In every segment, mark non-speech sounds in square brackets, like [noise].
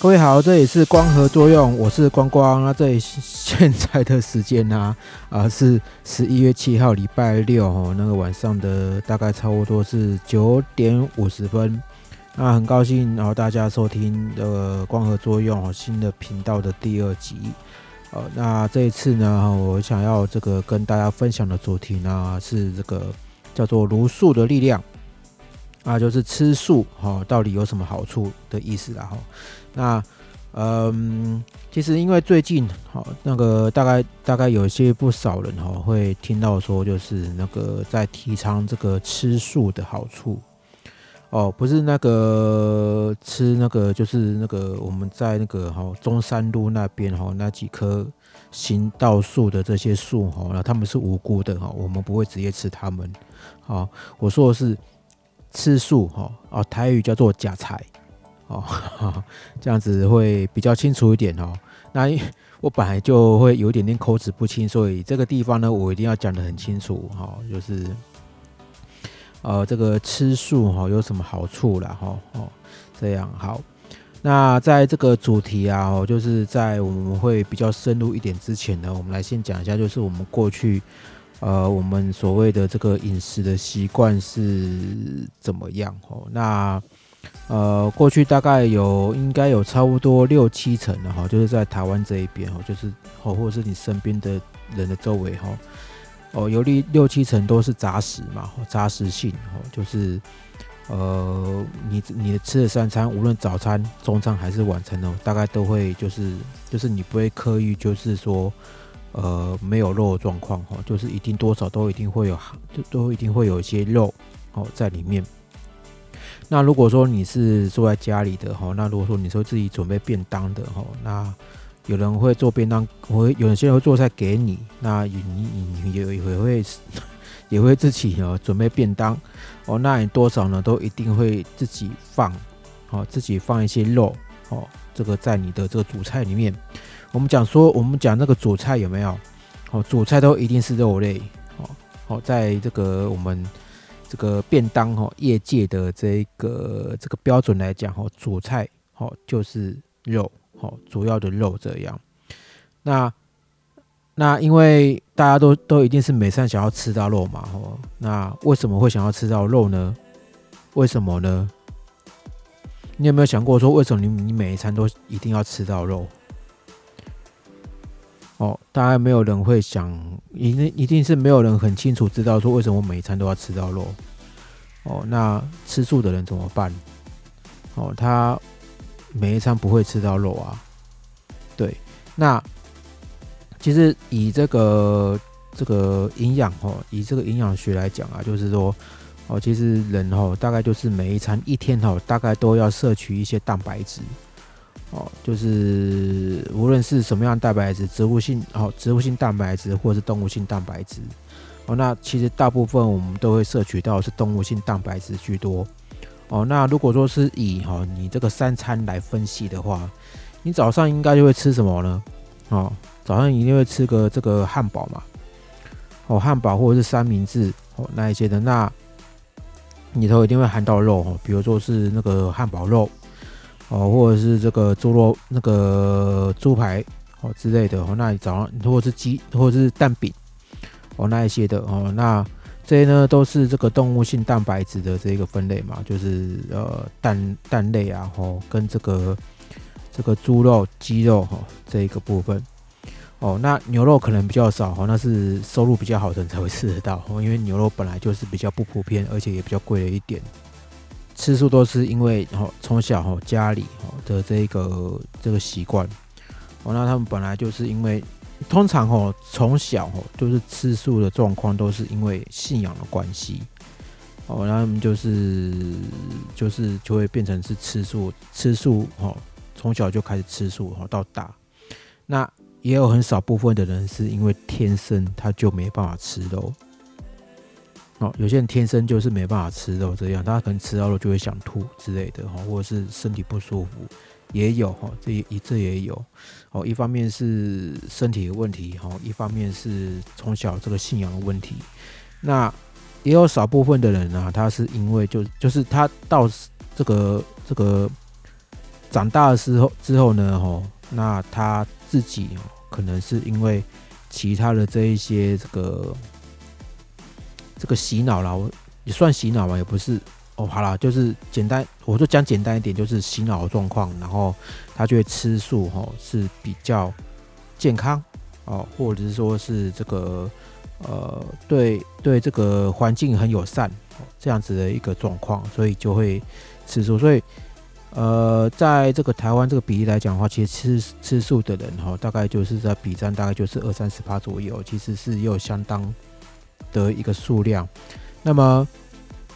各位好，这里是光合作用，我是光光。那这里现在的时间呢，[laughs] 啊是十一月七号礼拜六哦，那个晚上的大概差不多是九点五十分。那很高兴，然后大家收听的光合作用新的频道的第二集。呃，那这一次呢，我想要这个跟大家分享的主题呢，是这个叫做茹素的力量。啊，就是吃素哈，到底有什么好处的意思啦哈？那嗯，其实因为最近哈，那个大概大概有些不少人哈，会听到说，就是那个在提倡这个吃素的好处哦，不是那个吃那个，就是那个我们在那个哈中山路那边哈那几棵行道树的这些树哈，那他们是无辜的哈，我们不会直接吃他们。好，我说的是。吃素哈哦，台语叫做假财哦，[laughs] 这样子会比较清楚一点哦。那我本来就会有点点口齿不清，所以这个地方呢，我一定要讲得很清楚哈。就是呃，这个吃素哈有什么好处啦？哈哦，这样好。那在这个主题啊，就是在我们会比较深入一点之前呢，我们来先讲一下，就是我们过去。呃，我们所谓的这个饮食的习惯是怎么样？哦，那呃，过去大概有应该有差不多六七成的哈，就是在台湾这一边哈，就是哦，或者是你身边的人的周围哈，哦，有六六七成都是杂食嘛，杂食性哦，就是呃，你你的吃的三餐，无论早餐、中餐还是晚餐哦，大概都会就是就是你不会刻意就是说。呃，没有肉的状况哈，就是一定多少都一定会有，都都一定会有一些肉哦在里面。那如果说你是住在家里的哈，那如果说你说自己准备便当的哈，那有人会做便当，会有些人会做菜给你，那你你你也也会 [laughs] 也会自己哦准备便当哦，那你多少呢都一定会自己放哦，自己放一些肉哦，这个在你的这个主菜里面。我们讲说，我们讲那个主菜有没有？哦，主菜都一定是肉类。哦，好，在这个我们这个便当哈业界的这个这个标准来讲，哈，主菜哦就是肉，哦，主要的肉这样。那那因为大家都都一定是每餐想要吃到肉嘛，哦，那为什么会想要吃到肉呢？为什么呢？你有没有想过说，为什么你你每一餐都一定要吃到肉？哦，大概没有人会想，一定一定是没有人很清楚知道说为什么每一餐都要吃到肉。哦，那吃素的人怎么办？哦，他每一餐不会吃到肉啊。对，那其实以这个这个营养哦，以这个营养学来讲啊，就是说哦，其实人哦，大概就是每一餐一天哦，大概都要摄取一些蛋白质。哦，就是无论是什么样的蛋白质，植物性哦，植物性蛋白质或者是动物性蛋白质，哦，那其实大部分我们都会摄取到是动物性蛋白质居多。哦，那如果说是以哈你这个三餐来分析的话，你早上应该就会吃什么呢？哦，早上一定会吃个这个汉堡嘛，哦，汉堡或者是三明治哦那一些的，那里头一定会含到肉哦，比如说是那个汉堡肉。哦，或者是这个猪肉、那个猪排哦之类的哦，那你早上或者是鸡或者是蛋饼哦那一些的哦，那这些呢都是这个动物性蛋白质的这个分类嘛，就是呃蛋蛋类啊，哦跟这个这个猪肉、鸡肉哈这一个部分哦，那牛肉可能比较少哦，那是收入比较好的人才会吃得到哦，因为牛肉本来就是比较不普遍，而且也比较贵了一点。吃素都是因为哦，从小哦家里哦的这个这个习惯哦，那他们本来就是因为通常哦从小哦就是吃素的状况都是因为信仰的关系哦，那他们就是就是就会变成是吃素吃素哦，从小就开始吃素哦到大，那也有很少部分的人是因为天生他就没办法吃肉。哦，有些人天生就是没办法吃肉，这样他可能吃到肉就会想吐之类的哈，或者是身体不舒服，也有哈，这也这也有。哦，一方面是身体的问题哈，一方面是从小这个信仰的问题。那也有少部分的人呢，他是因为就就是他到这个这个长大的时候之后呢，哈，那他自己可能是因为其他的这一些这个。这个洗脑啦，我也算洗脑吧，也不是哦。好了，就是简单，我就讲简单一点，就是洗脑的状况，然后他就会吃素，哈，是比较健康哦，或者是说是这个呃，对对，这个环境很友善，这样子的一个状况，所以就会吃素。所以呃，在这个台湾这个比例来讲的话，其实吃吃素的人哈，大概就是在比占大概就是二三十趴左右，其实是又相当。的一个数量，那么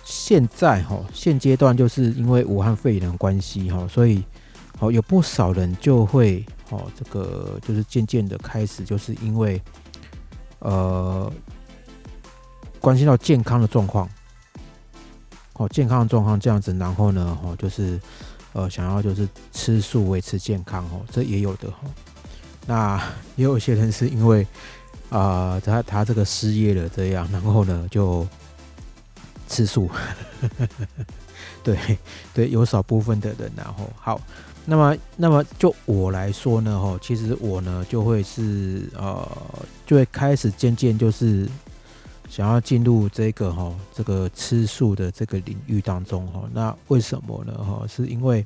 现在哈，现阶段就是因为武汉肺炎的关系哈，所以好有不少人就会哦，这个就是渐渐的开始，就是因为呃关系到健康的状况，哦健康的状况这样子，然后呢哈，就是呃想要就是吃素维持健康哦，这也有的哈，那 [laughs] 也有些人是因为。啊，他他这个失业了，这样，然后呢就吃素，[laughs] 对对，有少部分的人，然后好，那么那么就我来说呢，哈，其实我呢就会是呃，就会开始渐渐就是想要进入这个哈这个吃素的这个领域当中哈，那为什么呢？哈，是因为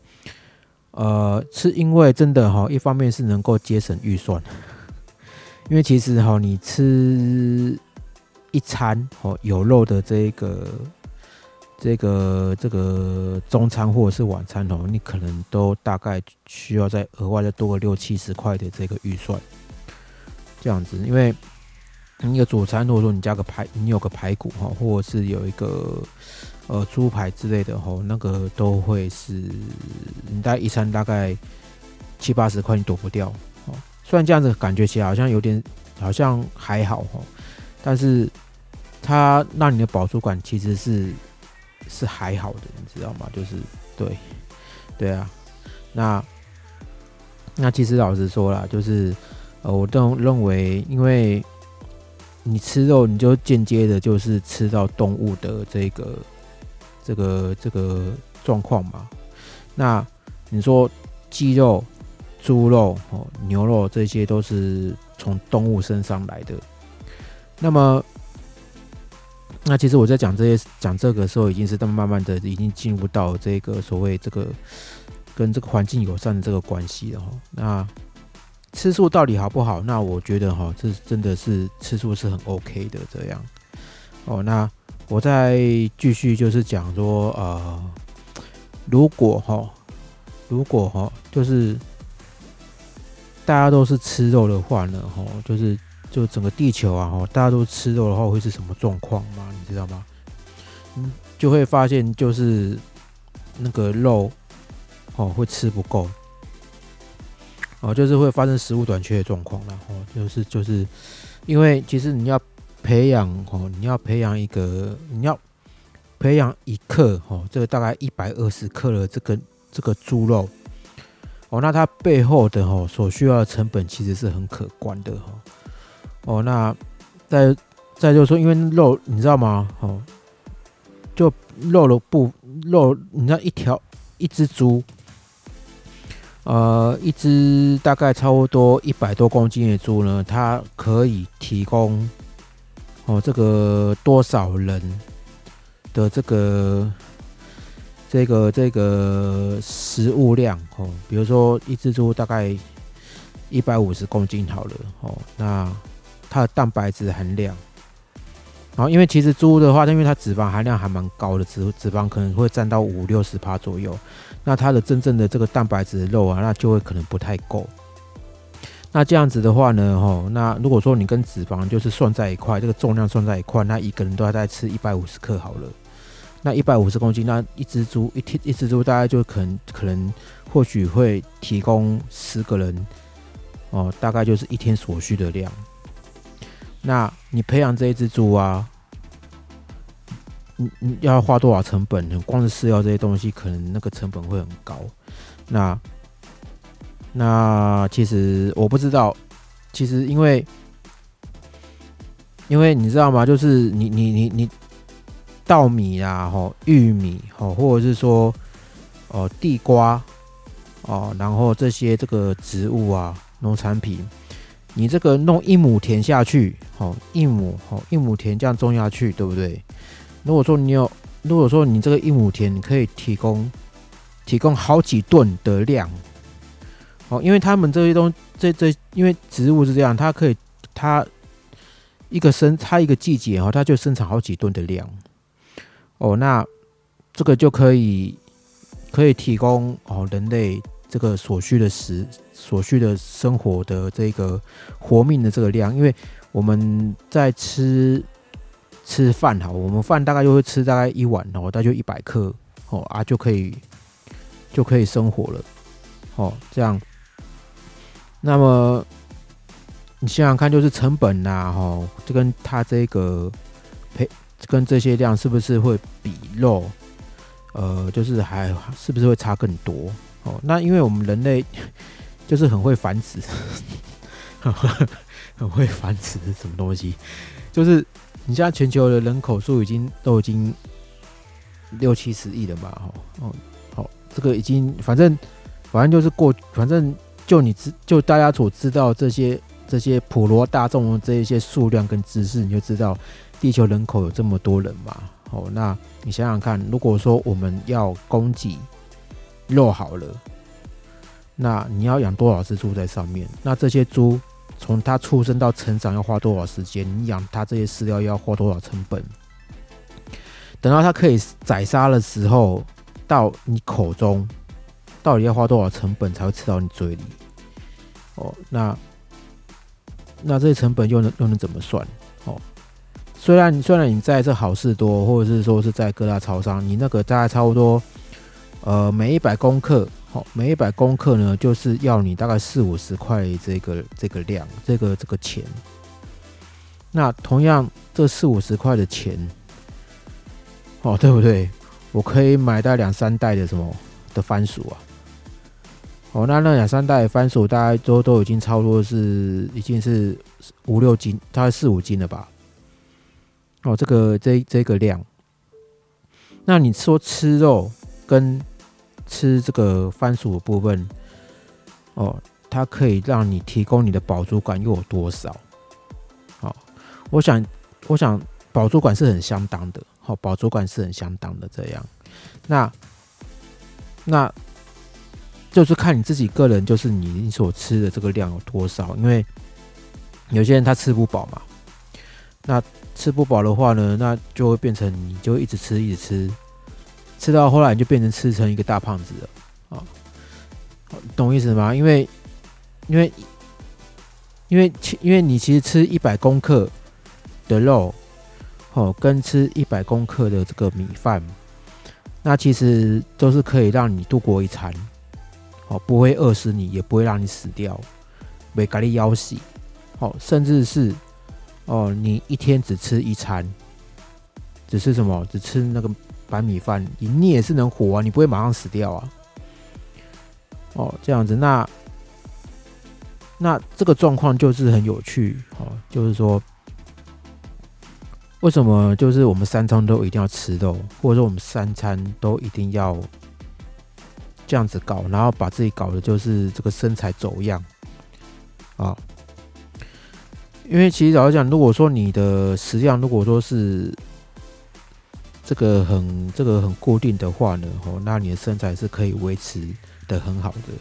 呃，是因为真的哈，一方面是能够节省预算。因为其实哈，你吃一餐哦有肉的这个、这个、这个中餐或者是晚餐哦，你可能都大概需要再额外再多个六七十块的这个预算，这样子。因为你有主餐，如果说你加个排，你有个排骨哈，或者是有一个呃猪排之类的哈，那个都会是你带一餐大概七八十块，你躲不掉。虽然这样子感觉起来好像有点，好像还好哈，但是它让你的饱足感其实是是还好的，你知道吗？就是对，对啊，那那其实老实说了，就是呃，我都认为，因为你吃肉，你就间接的就是吃到动物的这个这个这个状况嘛。那你说鸡肉？猪肉、哦牛肉这些都是从动物身上来的。那么，那其实我在讲这些讲这个时候，已经是他们慢慢的已经进入到这个所谓这个跟这个环境友善的这个关系了哈。那吃素到底好不好？那我觉得哈，这真的是吃素是很 OK 的这样。哦，那我再继续就是讲说，呃，如果哈，如果哈，就是。大家都是吃肉的话呢，吼，就是就整个地球啊，吼，大家都吃肉的话，会是什么状况吗？你知道吗？嗯，就会发现就是那个肉，哦，会吃不够，哦，就是会发生食物短缺的状况然后就是就是因为其实你要培养，哦，你要培养一个，你要培养一克，哦，这个大概一百二十克的这个这个猪肉。哦，那它背后的哈所需要的成本其实是很可观的哈。哦，那再再就是说，因为肉你知道吗？哦，就肉的不肉，你知道一条一只猪，呃，一只大概差不多一百多公斤的猪呢，它可以提供哦这个多少人的这个。这个这个食物量哦，比如说一只猪大概一百五十公斤好了哦，那它的蛋白质含量，然后因为其实猪的话，因为它脂肪含量还蛮高的，脂脂肪可能会占到五六十帕左右，那它的真正的这个蛋白质的肉啊，那就会可能不太够。那这样子的话呢，吼，那如果说你跟脂肪就是算在一块，这个重量算在一块，那一个人都要再吃一百五十克好了。那一百五十公斤，那一只猪一天一只猪大概就可能可能或许会提供十个人哦，大概就是一天所需的量。那你培养这一只猪啊，你你要花多少成本？光是饲料这些东西，可能那个成本会很高。那那其实我不知道，其实因为因为你知道吗？就是你你你你稻米啊，吼玉米，吼或者是说哦地瓜哦，然后这些这个植物啊，农产品，你这个弄一亩田下去，吼一亩吼一亩田这样种下去，对不对？如果说你有，如果说你这个一亩田，你可以提供提供好几吨的量。哦，因为他们这些东这这，因为植物是这样，它可以它一个生它一个季节哦，它就生产好几吨的量。哦，那这个就可以可以提供哦人类这个所需的食所需的生活的这个活命的这个量，因为我们在吃吃饭哈，我们饭大概就会吃大概一碗哦，大概就一百克哦啊就可以就可以生活了哦，这样。那么你想想看，就是成本呐，哈，就跟它这个配跟这些量是不是会比肉，呃，就是还是不是会差更多？哦，那因为我们人类 [laughs] 就是很会繁殖，[laughs] 很会繁殖什么东西？就是你现在全球的人口数已经都已经六七十亿了嘛，哈，哦，好，这个已经反正反正就是过，反正。就你知，就大家所知道这些这些普罗大众的这一些数量跟知识，你就知道地球人口有这么多人嘛？哦，那你想想看，如果说我们要供给肉好了，那你要养多少只猪在上面？那这些猪从它出生到成长要花多少时间？你养它这些饲料要花多少成本？等到它可以宰杀的时候，到你口中。到底要花多少成本才会吃到你嘴里？哦，那那这些成本又能又能怎么算？虽然虽然你在这好事多，或者是说是在各大超商，你那个大概差不多，呃，每一百公克，好，每一百公克呢，就是要你大概四五十块这个这个量，这个这个钱。那同样这四五十块的钱，哦，对不对？我可以买到两三袋的什么的番薯啊？哦，那那两三袋番薯大概都都已经超多是已经是五六斤，大概四五斤了吧？哦，这个这这个量，那你说吃肉跟吃这个番薯的部分，哦，它可以让你提供你的饱足感又有多少？好，我想我想饱足感是很相当的，好，饱足感是很相当的这样，那那。就是看你自己个人，就是你你所吃的这个量有多少，因为有些人他吃不饱嘛，那吃不饱的话呢，那就会变成你就一直吃一直吃，吃到后来你就变成吃成一个大胖子了啊，懂意思吗？因为因为因为因为你其实吃一百公克的肉，哦，跟吃一百公克的这个米饭，那其实都是可以让你度过一餐。哦，不会饿死你，也不会让你死掉，没咖喱腰死。哦，甚至是哦，你一天只吃一餐，只吃什么？只吃那个白米饭，你你也是能活啊，你不会马上死掉啊。哦，这样子，那那这个状况就是很有趣。哦，就是说，为什么就是我们三餐都一定要吃肉，或者说我们三餐都一定要？这样子搞，然后把自己搞的就是这个身材走样啊！因为其实老实讲，如果说你的食量如果说是这个很这个很固定的话呢，哦，那你的身材是可以维持的很好的。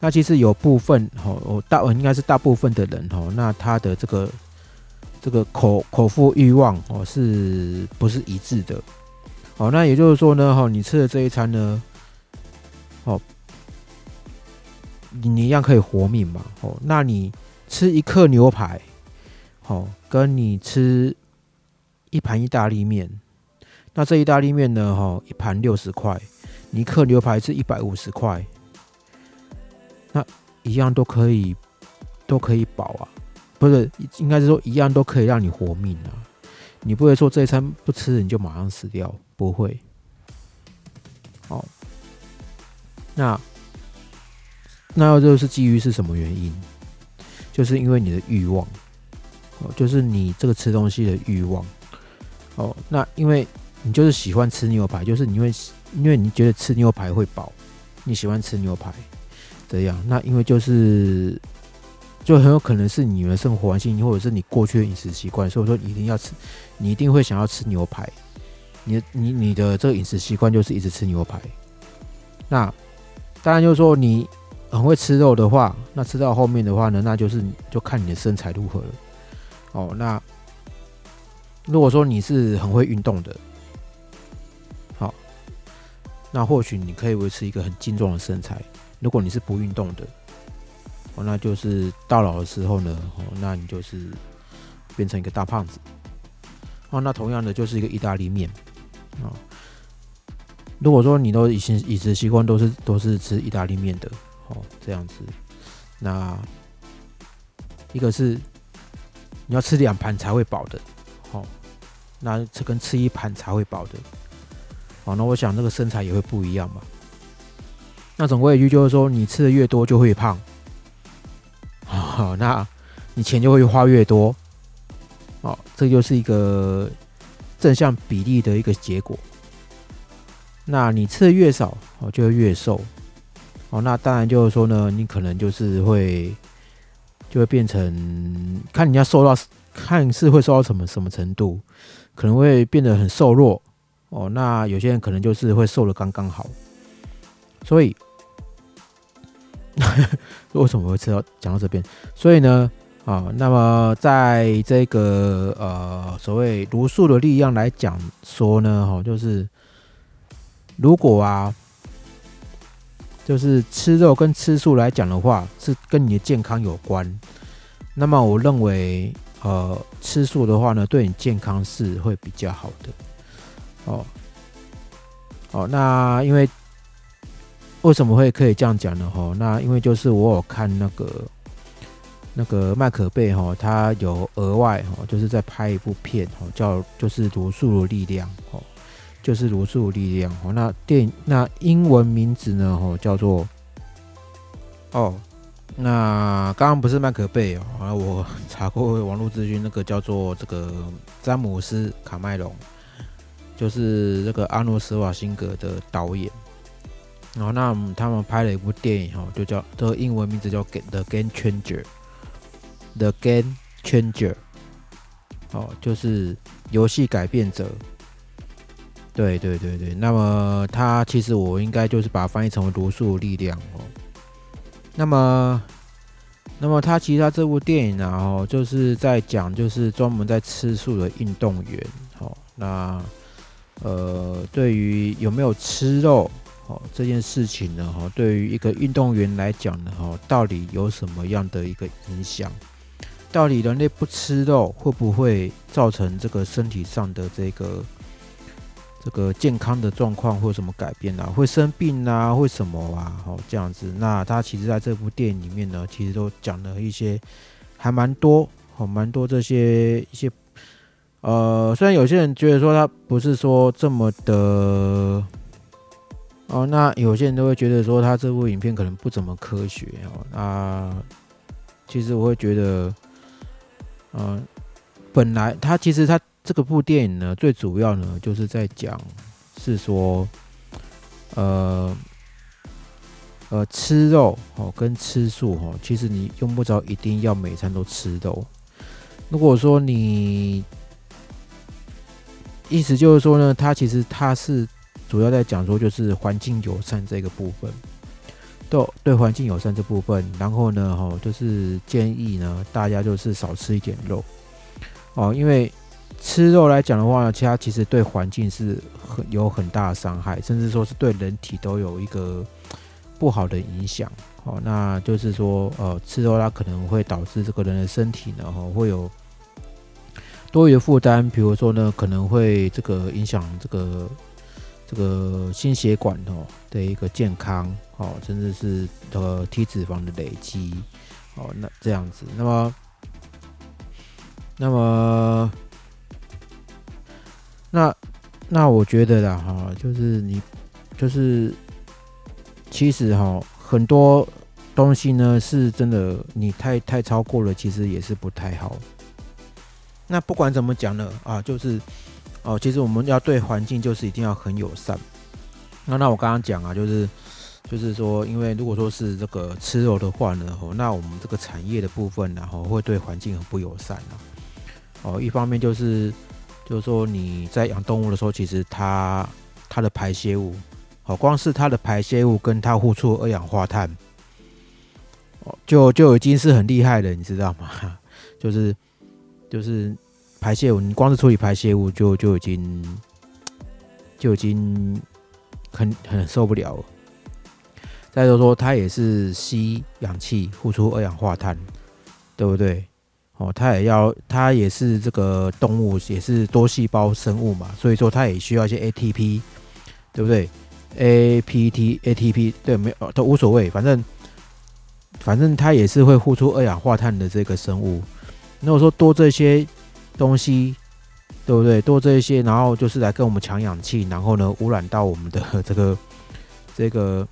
那其实有部分哦，大应该是大部分的人哦，那他的这个这个口口腹欲望哦，是不是一致的？哦，那也就是说呢，哈，你吃的这一餐呢？哦，你你一样可以活命嘛？哦，那你吃一克牛排，哦，跟你吃一盘意大利面，那这意大利面呢？哈，一盘六十块，你一克牛排是一百五十块，那一样都可以都可以饱啊，不是，应该是说一样都可以让你活命啊。你不会说这一餐不吃你就马上死掉，不会。好，那那要就是基于是什么原因？就是因为你的欲望，哦，就是你这个吃东西的欲望。哦，那因为你就是喜欢吃牛排，就是因为因为你觉得吃牛排会饱，你喜欢吃牛排这样。那因为就是就很有可能是你的生活环境，或者是你过去的饮食习惯，所以说一定要吃，你一定会想要吃牛排。你你你的这个饮食习惯就是一直吃牛排。那当然就是说你很会吃肉的话，那吃到后面的话呢，那就是就看你的身材如何了。哦，那。如果说你是很会运动的，好，那或许你可以维持一个很健壮的身材。如果你是不运动的，哦，那就是到老的时候呢，哦，那你就是变成一个大胖子。哦，那同样的就是一个意大利面，啊，如果说你都以前饮食习惯都是都是吃意大利面的，哦，这样子，那一个是你要吃两盘才会饱的。哦那这跟吃一盘才会饱的，好，那我想那个身材也会不一样嘛。那总归一句就是说，你吃的越多就会胖，好，[laughs] 那你钱就会花越多，好，这就是一个正向比例的一个结果。那你吃的越少，哦，就会越瘦，哦，那当然就是说呢，你可能就是会就会变成看你要瘦到看是会瘦到什么什么程度。可能会变得很瘦弱哦，那有些人可能就是会瘦的刚刚好，所以 [laughs] 为什么会吃到讲到这边？所以呢，啊，那么在这个呃所谓毒素的力量来讲说呢，哈，就是如果啊，就是吃肉跟吃素来讲的话，是跟你的健康有关，那么我认为。呃，吃素的话呢，对你健康是会比较好的。哦，哦，那因为为什么会可以这样讲呢？哈，那因为就是我有看那个那个麦可贝哈，他有额外哈，就是在拍一部片哈，叫就是《罗素的力量》哦，就是《罗素力量》哦。那电那英文名字呢？哦，叫做哦。那刚刚不是麦克贝哦，啊，我查过网络资讯，那个叫做这个詹姆斯卡麦隆，就是这个阿诺斯瓦辛格的导演。然后那他们拍了一部电影哦，就叫这个英文名字叫《The Game Changer》，The Game Changer，哦，就是游戏改变者。对对对对，那么它其实我应该就是把它翻译成为罗素力量哦。那么，那么他其实他这部电影呢，哦，就是在讲，就是专门在吃素的运动员，哦，那呃，对于有没有吃肉，哦，这件事情呢，哈，对于一个运动员来讲呢，哈，到底有什么样的一个影响？到底人类不吃肉会不会造成这个身体上的这个？这个健康的状况或什么改变啊？会生病啊？会什么啊？好，这样子。那他其实在这部电影里面呢，其实都讲了一些，还蛮多，好，蛮多这些一些。呃，虽然有些人觉得说他不是说这么的，哦，那有些人都会觉得说他这部影片可能不怎么科学哦。那其实我会觉得，嗯，本来他其实他。这个部电影呢，最主要呢就是在讲，是说，呃，呃，吃肉哦，跟吃素哦，其实你用不着一定要每餐都吃肉。如果说你意思就是说呢，它其实它是主要在讲说，就是环境友善这个部分，对对环境友善这部分，然后呢，哈，就是建议呢，大家就是少吃一点肉哦，因为。吃肉来讲的话呢，其他其实对环境是很有很大的伤害，甚至说是对人体都有一个不好的影响。哦，那就是说，呃，吃肉它可能会导致这个人的身体呢，哦，会有多余的负担，比如说呢，可能会这个影响这个这个心血管哦的一个健康，哦，甚至是呃体脂肪的累积。哦，那这样子，那么，那么，那那我觉得啦，哈，就是你，就是其实哈，很多东西呢，是真的，你太太超过了，其实也是不太好。那不管怎么讲呢，啊，就是哦，其实我们要对环境就是一定要很友善。那那我刚刚讲啊，就是就是说，因为如果说是这个吃肉的话呢，哦，那我们这个产业的部分然后会对环境很不友善啊。哦，一方面就是就是说你在养动物的时候，其实它它的排泄物，哦，光是它的排泄物跟它呼出二氧化碳，哦，就就已经是很厉害了，你知道吗？[laughs] 就是。就是排泄物，你光是处理排泄物就就已经就已经很很受不了了。再说说，它也是吸氧气，呼出二氧化碳，对不对？哦，它也要，它也是这个动物，也是多细胞生物嘛，所以说它也需要一些 ATP，对不对？APT、ATP，对，没有都无所谓，反正反正它也是会呼出二氧化碳的这个生物。如果说多这些东西，对不对？多这一些，然后就是来跟我们抢氧气，然后呢污染到我们的 [laughs] 这个这个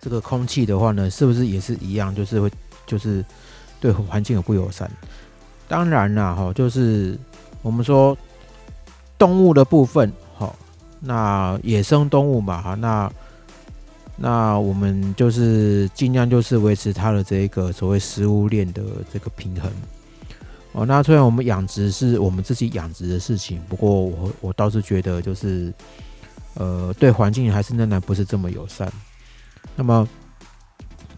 这个空气的话呢，是不是也是一样？就是会就是对环境有不友善。当然啦，哈，就是我们说动物的部分，哈，那野生动物嘛，哈，那。那我们就是尽量就是维持它的这个所谓食物链的这个平衡哦。那虽然我们养殖是我们自己养殖的事情，不过我我倒是觉得就是呃对环境还是仍然不是这么友善。那么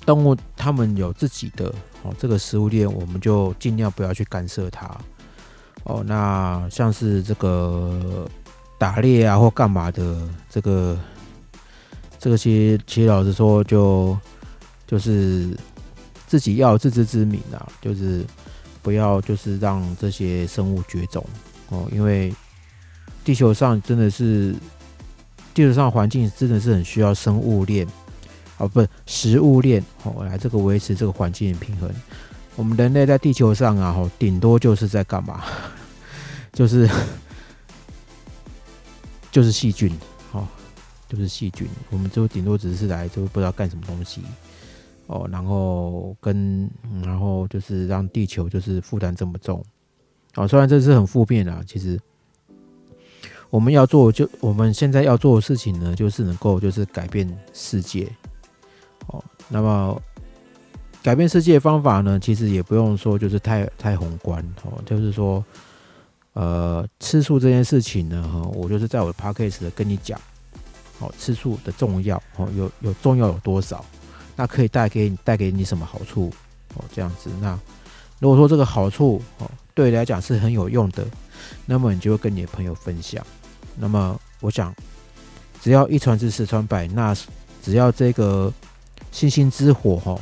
动物它们有自己的哦这个食物链，我们就尽量不要去干涉它哦。那像是这个打猎啊或干嘛的这个。这个其实，其实老实说，就就是自己要自知之明啊，就是不要就是让这些生物绝种哦，因为地球上真的是地球上环境真的是很需要生物链哦，不是食物链哦，来这个维持这个环境的平衡。我们人类在地球上啊，吼，顶多就是在干嘛？[laughs] 就是就是细菌。哦就是细菌，我们就顶多只是来就不知道干什么东西哦，然后跟然后就是让地球就是负担这么重哦，虽然这是很负面啊，其实我们要做就我们现在要做的事情呢，就是能够就是改变世界。那么改变世界的方法呢，其实也不用说就是太太宏观哦，就是说呃吃素这件事情呢，哈，我就是在我的 p a c k a g e 跟你讲。哦，吃素的重要哦，有有重要有多少？那可以带给你带给你什么好处？哦，这样子。那如果说这个好处哦，对你来讲是很有用的，那么你就会跟你的朋友分享。那么我想，只要一传十，十传百，那只要这个星星之火哈，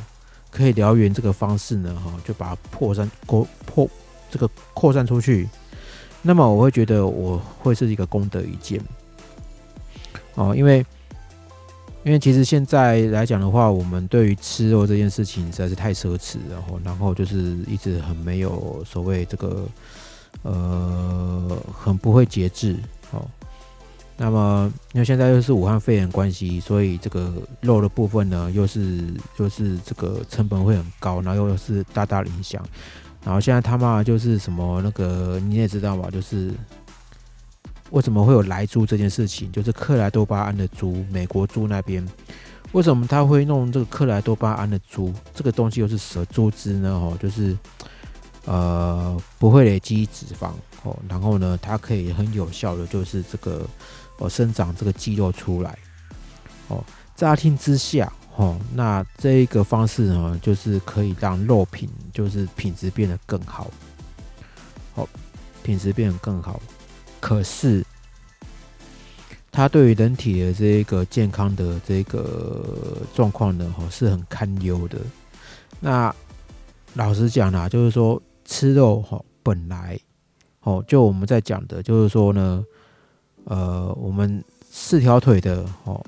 可以燎原这个方式呢哈，就把它扩散扩扩这个扩散出去，那么我会觉得我会是一个功德一件。哦，因为，因为其实现在来讲的话，我们对于吃肉这件事情实在是太奢侈，然后，然后就是一直很没有所谓这个，呃，很不会节制。哦，那么因为现在又是武汉肺炎关系，所以这个肉的部分呢，又是又是这个成本会很高，然后又是大大的影响。然后现在他妈就是什么那个你也知道吧，就是。为什么会有来猪这件事情？就是克莱多巴胺的猪，美国猪那边，为什么他会弄这个克莱多巴胺的猪？这个东西又是蛇猪脂呢？哦，就是呃不会累积脂肪哦，然后呢，它可以很有效的就是这个哦生长这个肌肉出来哦。乍听之下哦，那这一个方式呢，就是可以让肉品就是品质变得更好，哦，品质变得更好。可是，它对于人体的这个健康的这个状况呢，哈，是很堪忧的。那老实讲啦，就是说吃肉哈，本来哦，就我们在讲的，就是说呢，呃，我们四条腿的哦，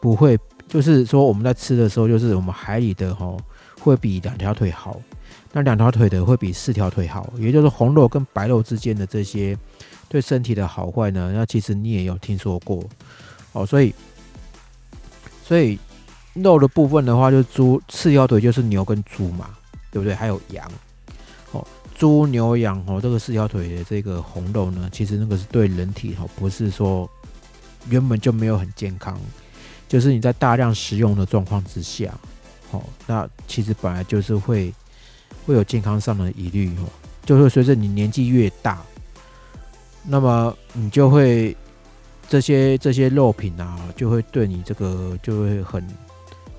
不会，就是说我们在吃的时候，就是我们海里的哈会比两条腿好，那两条腿的会比四条腿好，也就是红肉跟白肉之间的这些对身体的好坏呢？那其实你也有听说过哦，所以所以肉的部分的话，就猪四条腿就是牛跟猪嘛，对不对？还有羊，猪牛羊哦，这个四条腿的这个红肉呢，其实那个是对人体哈，不是说原本就没有很健康。就是你在大量食用的状况之下，哦，那其实本来就是会会有健康上的疑虑哦，就会随着你年纪越大，那么你就会这些这些肉品啊，就会对你这个就会很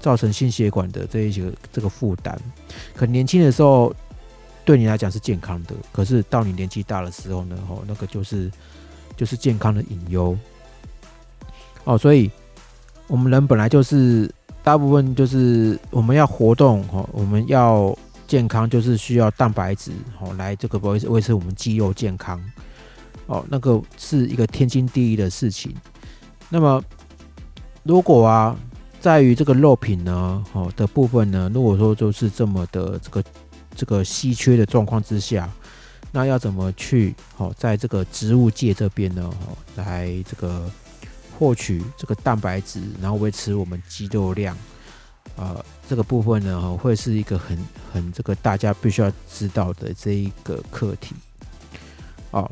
造成心血管的这一些这个负担。可年轻的时候对你来讲是健康的，可是到你年纪大的时候呢，哦，那个就是就是健康的隐忧哦，所以。我们人本来就是大部分就是我们要活动哦，我们要健康，就是需要蛋白质哦，来这个维维持我们肌肉健康哦，那个是一个天经地义的事情。那么如果啊，在于这个肉品呢哦的部分呢，如果说就是这么的这个这个稀缺的状况之下，那要怎么去哦，在这个植物界这边呢哦，来这个。获取这个蛋白质，然后维持我们肌肉量，呃，这个部分呢，会是一个很很这个大家必须要知道的这一个课题。哦，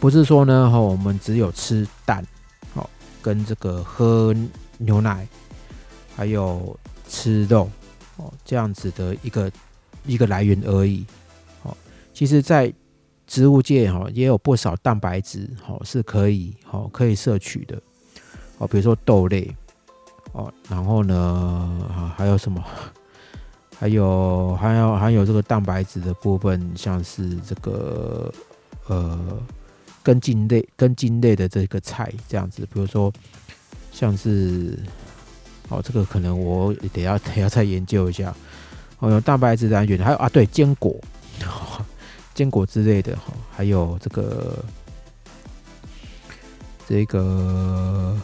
不是说呢，哈，我们只有吃蛋，哦，跟这个喝牛奶，还有吃肉，哦，这样子的一个一个来源而已。哦，其实，在植物界哈也有不少蛋白质好是可以好可以摄取的哦，比如说豆类哦，然后呢啊还有什么？[laughs] 还有还有还有这个蛋白质的部分，像是这个呃根茎类根茎类的这个菜这样子，比如说像是哦这个可能我得要得要再研究一下哦，有蛋白质来源，还有啊对坚果。坚果之类的哈，还有这个这个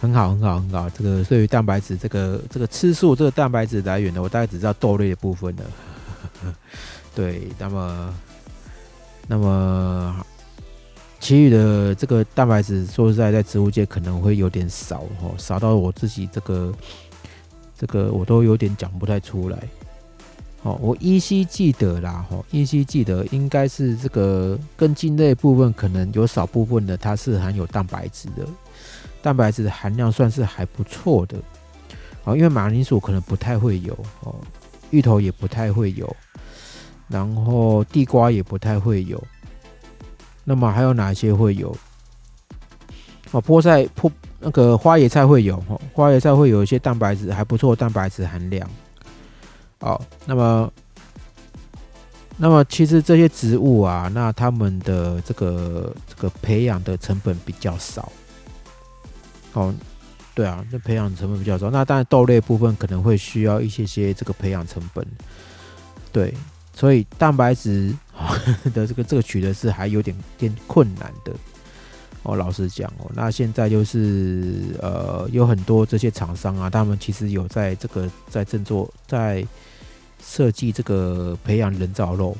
很好很好很好，这个对于蛋白质这个这个吃素这个蛋白质来源呢，我大概只知道豆类的部分的。[laughs] 对，那么那么其余的这个蛋白质，说实在，在植物界可能会有点少哈，少到我自己这个这个我都有点讲不太出来。哦，我依稀记得啦，哈，依稀记得应该是这个根茎类部分，可能有少部分的它是含有蛋白质的，蛋白质的含量算是还不错的。哦，因为马铃薯可能不太会有，哦，芋头也不太会有，然后地瓜也不太会有。那么还有哪些会有？哦，菠菜、菠那个花椰菜会有，花椰菜会有一些蛋白质还不错，蛋白质含量。哦，那么，那么其实这些植物啊，那他们的这个这个培养的成本比较少。哦，对啊，那培养成本比较少。那当然豆类部分可能会需要一些些这个培养成本。对，所以蛋白质 [laughs] 的这个这个取得是还有点点困难的。哦，老实讲哦，那现在就是呃有很多这些厂商啊，他们其实有在这个在正做在。设计这个培养人造肉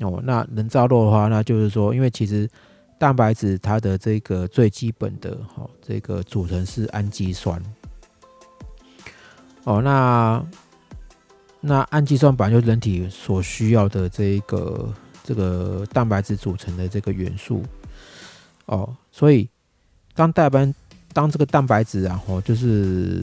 哦，那人造肉的话，那就是说，因为其实蛋白质它的这个最基本的哈，这个组成是氨基酸哦，那那氨基酸本来就人体所需要的这一个这个蛋白质组成的这个元素哦，所以当代班当这个蛋白质然后就是。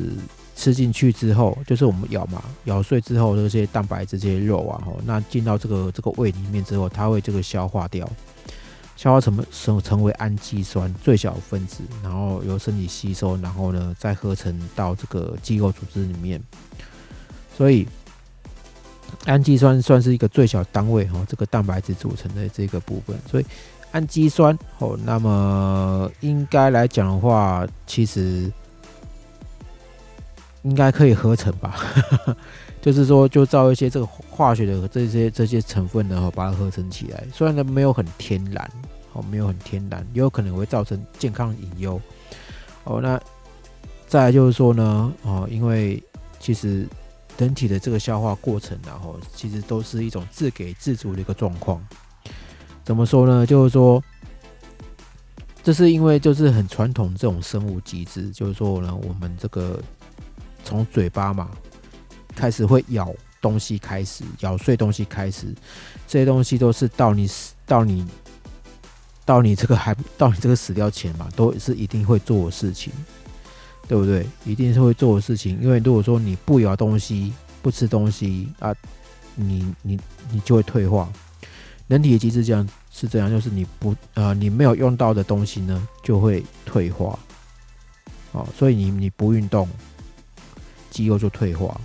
吃进去之后，就是我们咬嘛，咬碎之后这些蛋白质、这些肉啊，吼，那进到这个这个胃里面之后，它会这个消化掉，消化成成成为氨基酸最小分子，然后由身体吸收，然后呢再合成到这个肌肉组织里面。所以氨基酸算是一个最小单位哈，这个蛋白质组成的这个部分。所以氨基酸哦，那么应该来讲的话，其实。应该可以合成吧，[laughs] 就是说，就造一些这个化学的这些这些成分呢，把它合成起来。虽然呢没有很天然，哦，没有很天然，也有可能会造成健康隐忧。哦，那再来就是说呢，哦，因为其实人体的这个消化过程，然后其实都是一种自给自足的一个状况。怎么说呢？就是说，这是因为就是很传统这种生物机制，就是说呢，我们这个从嘴巴嘛开始会咬东西，开始咬碎东西，开始这些东西都是到你死到你到你这个还到你这个死掉前嘛，都是一定会做的事情。对不对？一定是会做的事情，因为如果说你不咬东西、不吃东西啊，你你你就会退化。人体的机制这样是这样，就是你不呃你没有用到的东西呢，就会退化。哦，所以你你不运动，肌肉就退化。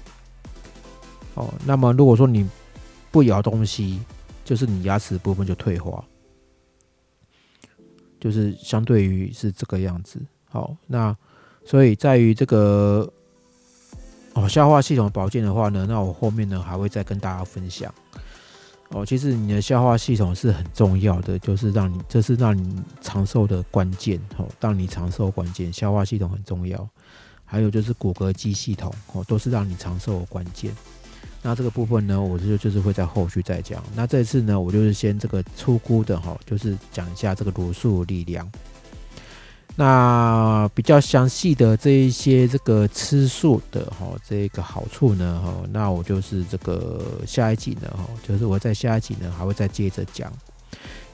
哦，那么如果说你不咬东西，就是你牙齿部分就退化，就是相对于是这个样子。好，那。所以在于这个哦，消化系统保健的话呢，那我后面呢还会再跟大家分享哦。其实你的消化系统是很重要的，就是让你这是让你长寿的关键哦。让你长寿关键，消化系统很重要。还有就是骨骼肌系统哦，都是让你长寿的关键。那这个部分呢，我就就是会在后续再讲。那这次呢，我就是先这个粗估的哈，就是讲一下这个罗素力量。那比较详细的这一些这个吃素的哈，这个好处呢哈，那我就是这个下一集呢哈，就是我在下一集呢还会再接着讲，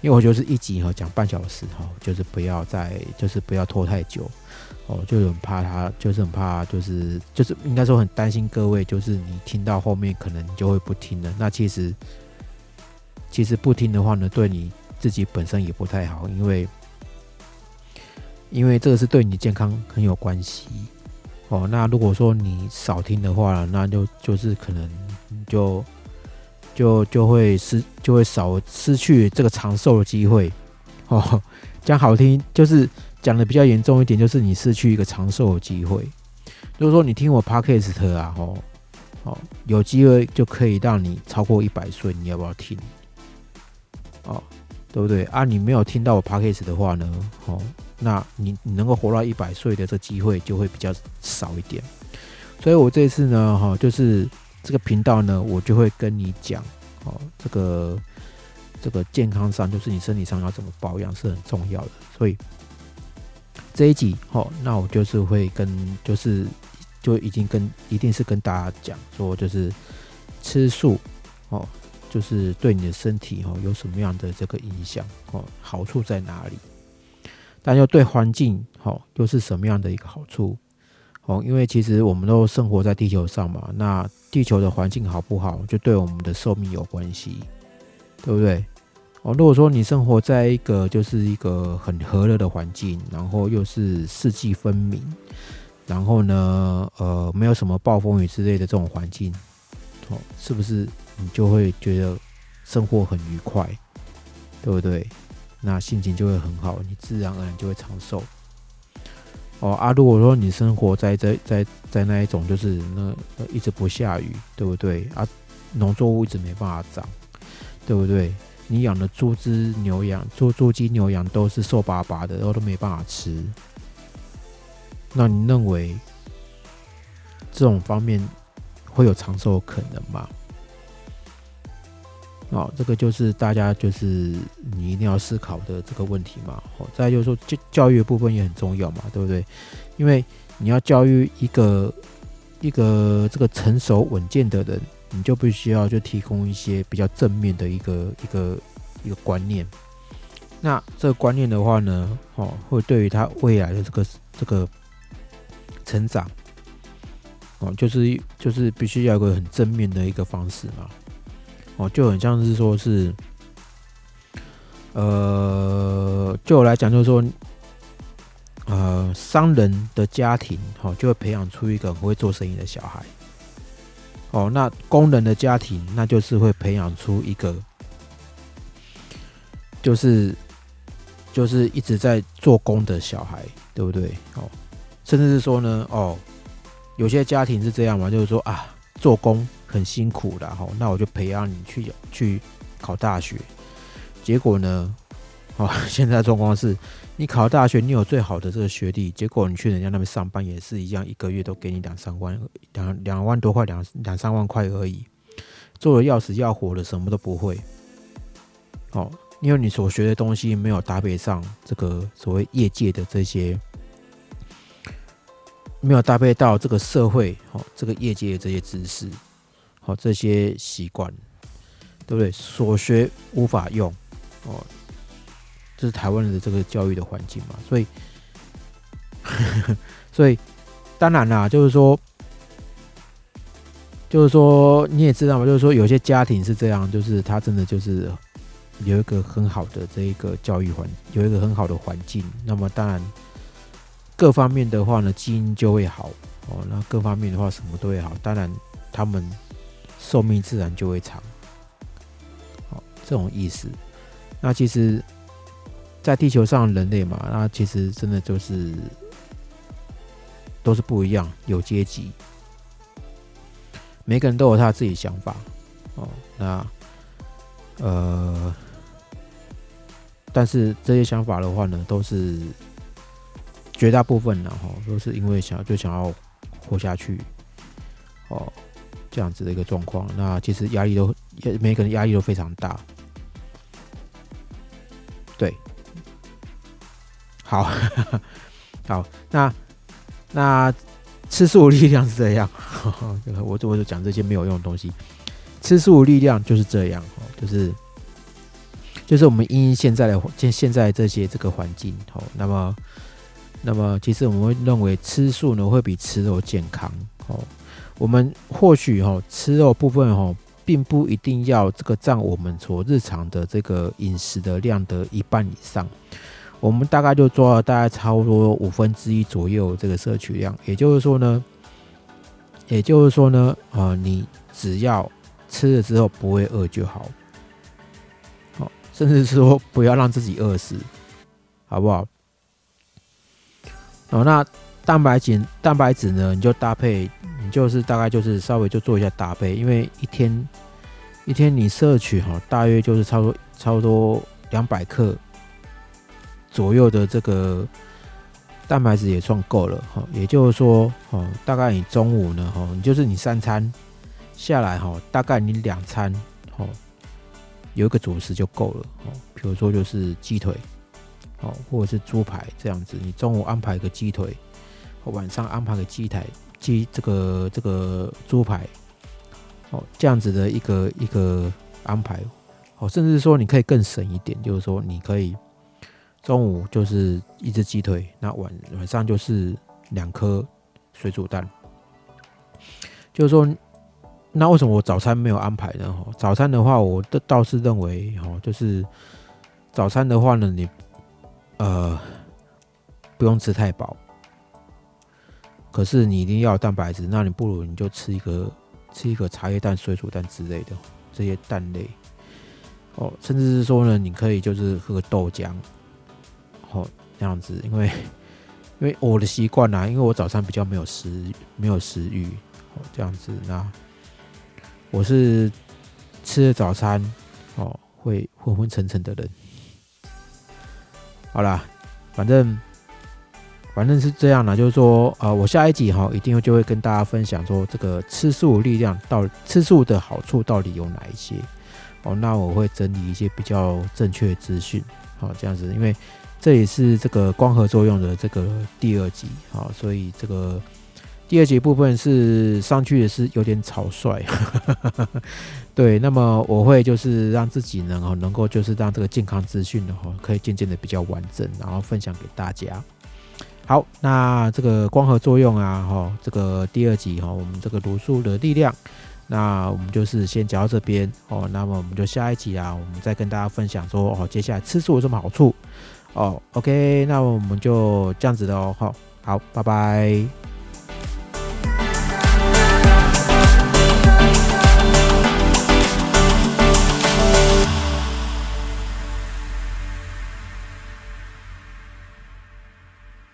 因为我就是一集哈讲半小时哈，就是不要再就是不要拖太久哦，就很怕他，就是很怕就是就是应该说很担心各位，就是你听到后面可能你就会不听了。那其实其实不听的话呢，对你自己本身也不太好，因为。因为这个是对你健康很有关系哦。那如果说你少听的话，那就就是可能就就就会失就会少失去这个长寿的机会哦。讲好听就是讲的比较严重一点，就是你失去一个长寿的机会。如果说你听我 podcast 啊，哦哦，有机会就可以让你超过一百岁，你要不要听？哦，对不对啊？你没有听到我 podcast 的话呢，哦。那你你能够活到一百岁的这机会就会比较少一点，所以我这次呢，哈，就是这个频道呢，我就会跟你讲，哦，这个这个健康上，就是你身体上要怎么保养是很重要的，所以这一集，哦，那我就是会跟，就是就已经跟，一定是跟大家讲说，就是吃素，哦，就是对你的身体，哦，有什么样的这个影响，哦，好处在哪里？但又对环境好，又是什么样的一个好处？哦，因为其实我们都生活在地球上嘛，那地球的环境好不好，就对我们的寿命有关系，对不对？哦，如果说你生活在一个就是一个很和乐的环境，然后又是四季分明，然后呢，呃，没有什么暴风雨之类的这种环境，哦，是不是你就会觉得生活很愉快，对不对？那心情就会很好，你自然而然就会长寿。哦啊，如果说你生活在在在在那一种就是那一直不下雨，对不对啊？农作物一直没办法长，对不对？你养的猪只牛羊，猪猪鸡牛羊都是瘦巴巴的，然后都没办法吃。那你认为这种方面会有长寿的可能吗？哦，这个就是大家就是你一定要思考的这个问题嘛。哦，再就是说教教育的部分也很重要嘛，对不对？因为你要教育一个一个这个成熟稳健的人，你就必须要就提供一些比较正面的一个一个一个观念。那这个观念的话呢，哦，会对于他未来的这个这个成长，哦，就是就是必须要有个很正面的一个方式嘛。哦，就很像是说，是，呃，就我来讲，就是说，呃，商人的家庭，哦，就会培养出一个很会做生意的小孩。哦，那工人的家庭，那就是会培养出一个，就是，就是一直在做工的小孩，对不对？哦，甚至是说呢，哦，有些家庭是这样嘛，就是说啊，做工。很辛苦的哈，那我就培养你去去考大学，结果呢，哦，[laughs] 现在状况是，你考大学，你有最好的这个学历，结果你去人家那边上班也是一样，一个月都给你两三万，两两万多块，两两三万块而已，做的要死要活的，什么都不会。哦，因为你所学的东西没有搭配上这个所谓业界的这些，没有搭配到这个社会，哦，这个业界的这些知识，好这些习惯，对不对？所学无法用，哦。这是台湾人的这个教育的环境嘛，所以，[laughs] 所以当然啦，就是说，就是说你也知道嘛，就是说有些家庭是这样，就是他真的就是有一个很好的这一个教育环，有一个很好的环境，那么当然各方面的话呢，基因就会好哦，那各方面的话什么都会好，当然他们寿命自然就会长，哦，这种意思。那其实。在地球上，人类嘛，那其实真的就是都是不一样，有阶级，每个人都有他自己想法哦。那呃，但是这些想法的话呢，都是绝大部分呢，哈，都是因为想就想要活下去，这样子的一个状况。那其实压力都，每个人压力都非常大，对。好，[laughs] 好，那那吃素力量是这样，[laughs] 我我就讲这些没有用的东西。吃素力量就是这样，就是就是我们因现在的现现在这些这个环境，哦，那么那么其实我们会认为吃素呢会比吃肉健康，哦，我们或许哈吃肉部分哈并不一定要这个占我们所日常的这个饮食的量的一半以上。我们大概就做了大概差不多五分之一左右这个摄取量，也就是说呢，也就是说呢，啊，你只要吃了之后不会饿就好，好，甚至说不要让自己饿死，好不好？哦，那蛋白质蛋白质呢，你就搭配，就是大概就是稍微就做一下搭配，因为一天一天你摄取哈，大约就是差不多差不多两百克。左右的这个蛋白质也算够了哈，也就是说，哦，大概你中午呢，哈，你就是你三餐下来哈，大概你两餐，哦，有一个主食就够了，哦，比如说就是鸡腿，哦，或者是猪排这样子，你中午安排一个鸡腿，晚上安排个鸡腿鸡这个这个猪排，哦，这样子的一个一个安排，哦，甚至说你可以更省一点，就是说你可以。中午就是一只鸡腿，那晚晚上就是两颗水煮蛋。就是说，那为什么我早餐没有安排呢？哈，早餐的话，我的倒是认为，哈，就是早餐的话呢，你呃不用吃太饱，可是你一定要蛋白质，那你不如你就吃一个吃一个茶叶蛋、水煮蛋之类的这些蛋类。哦，甚至是说呢，你可以就是喝个豆浆。哦，这样子，因为因为我的习惯啦，因为我早餐比较没有食没有食欲，哦，这样子，那我是吃了早餐哦，会昏昏沉沉的人。好啦，反正反正是这样啦，就是说，呃，我下一集哈，一定就会跟大家分享说，这个吃素力量到吃素的好处到底有哪一些？哦，那我会整理一些比较正确的资讯，好，这样子，因为。这也是这个光合作用的这个第二集好，所以这个第二集部分是上去的是有点草率，[laughs] 对。那么我会就是让自己能够能够就是让这个健康资讯的话，可以渐渐的比较完整，然后分享给大家。好，那这个光合作用啊，哈，这个第二集哈，我们这个毒素的力量，那我们就是先讲到这边哦。那么我们就下一集啊，我们再跟大家分享说哦，接下来吃素有什么好处。哦，OK，那我们就这样子的哦，好，好，拜拜。